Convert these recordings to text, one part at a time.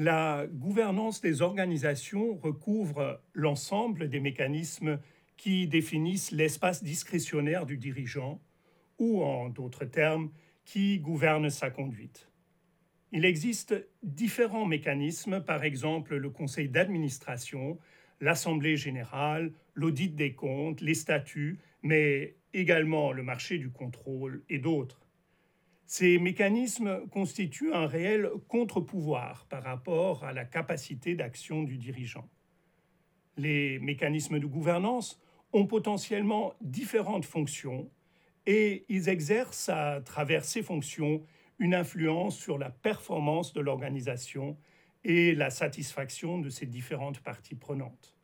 La gouvernance des organisations recouvre l'ensemble des mécanismes qui définissent l'espace discrétionnaire du dirigeant, ou en d'autres termes, qui gouvernent sa conduite. Il existe différents mécanismes, par exemple le conseil d'administration, l'assemblée générale, l'audit des comptes, les statuts, mais également le marché du contrôle et d'autres. Ces mécanismes constituent un réel contre-pouvoir par rapport à la capacité d'action du dirigeant. Les mécanismes de gouvernance ont potentiellement différentes fonctions et ils exercent à travers ces fonctions une influence sur la performance de l'organisation et la satisfaction de ses différentes parties prenantes.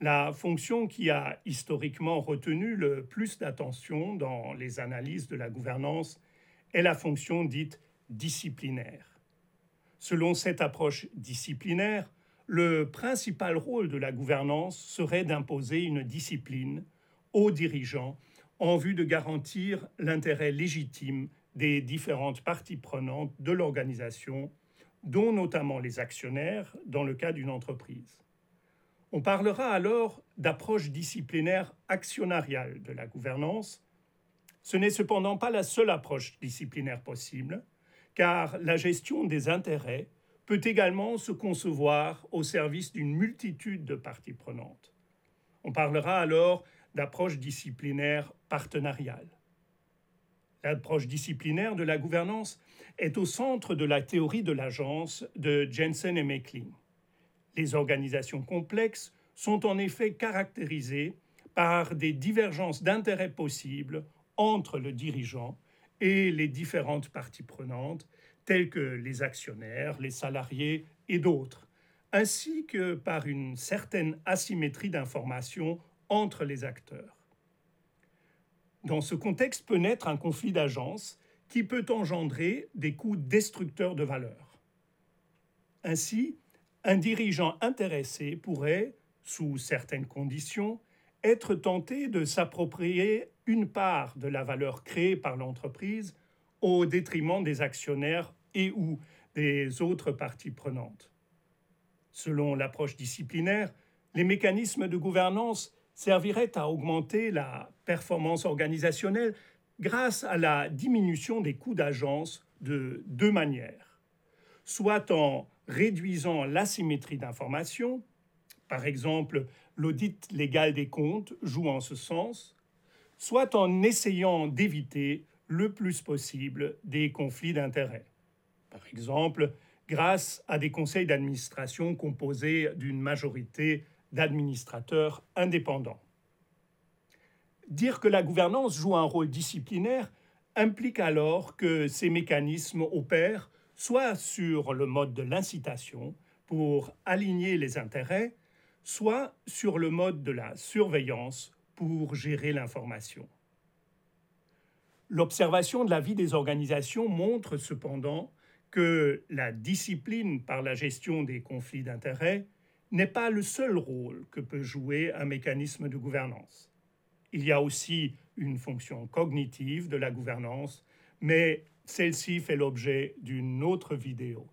La fonction qui a historiquement retenu le plus d'attention dans les analyses de la gouvernance est la fonction dite disciplinaire. Selon cette approche disciplinaire, le principal rôle de la gouvernance serait d'imposer une discipline aux dirigeants en vue de garantir l'intérêt légitime des différentes parties prenantes de l'organisation, dont notamment les actionnaires dans le cas d'une entreprise. On parlera alors d'approche disciplinaire actionnariale de la gouvernance, ce n'est cependant pas la seule approche disciplinaire possible, car la gestion des intérêts peut également se concevoir au service d'une multitude de parties prenantes. On parlera alors d'approche disciplinaire partenariale. L'approche disciplinaire de la gouvernance est au centre de la théorie de l'agence de Jensen et Meckling. Les organisations complexes sont en effet caractérisées par des divergences d'intérêts possibles entre le dirigeant et les différentes parties prenantes, telles que les actionnaires, les salariés et d'autres, ainsi que par une certaine asymétrie d'information entre les acteurs. Dans ce contexte peut naître un conflit d'agence qui peut engendrer des coûts destructeurs de valeur. Ainsi, un dirigeant intéressé pourrait, sous certaines conditions, être tenté de s'approprier une part de la valeur créée par l'entreprise au détriment des actionnaires et ou des autres parties prenantes. Selon l'approche disciplinaire, les mécanismes de gouvernance serviraient à augmenter la performance organisationnelle grâce à la diminution des coûts d'agence de deux manières. Soit en réduisant l'asymétrie d'information, par exemple l'audit légal des comptes joue en ce sens, soit en essayant d'éviter le plus possible des conflits d'intérêts. Par exemple, grâce à des conseils d'administration composés d'une majorité d'administrateurs indépendants. Dire que la gouvernance joue un rôle disciplinaire implique alors que ces mécanismes opèrent soit sur le mode de l'incitation pour aligner les intérêts, soit sur le mode de la surveillance pour gérer l'information. L'observation de la vie des organisations montre cependant que la discipline par la gestion des conflits d'intérêts n'est pas le seul rôle que peut jouer un mécanisme de gouvernance. Il y a aussi une fonction cognitive de la gouvernance, mais celle-ci fait l'objet d'une autre vidéo.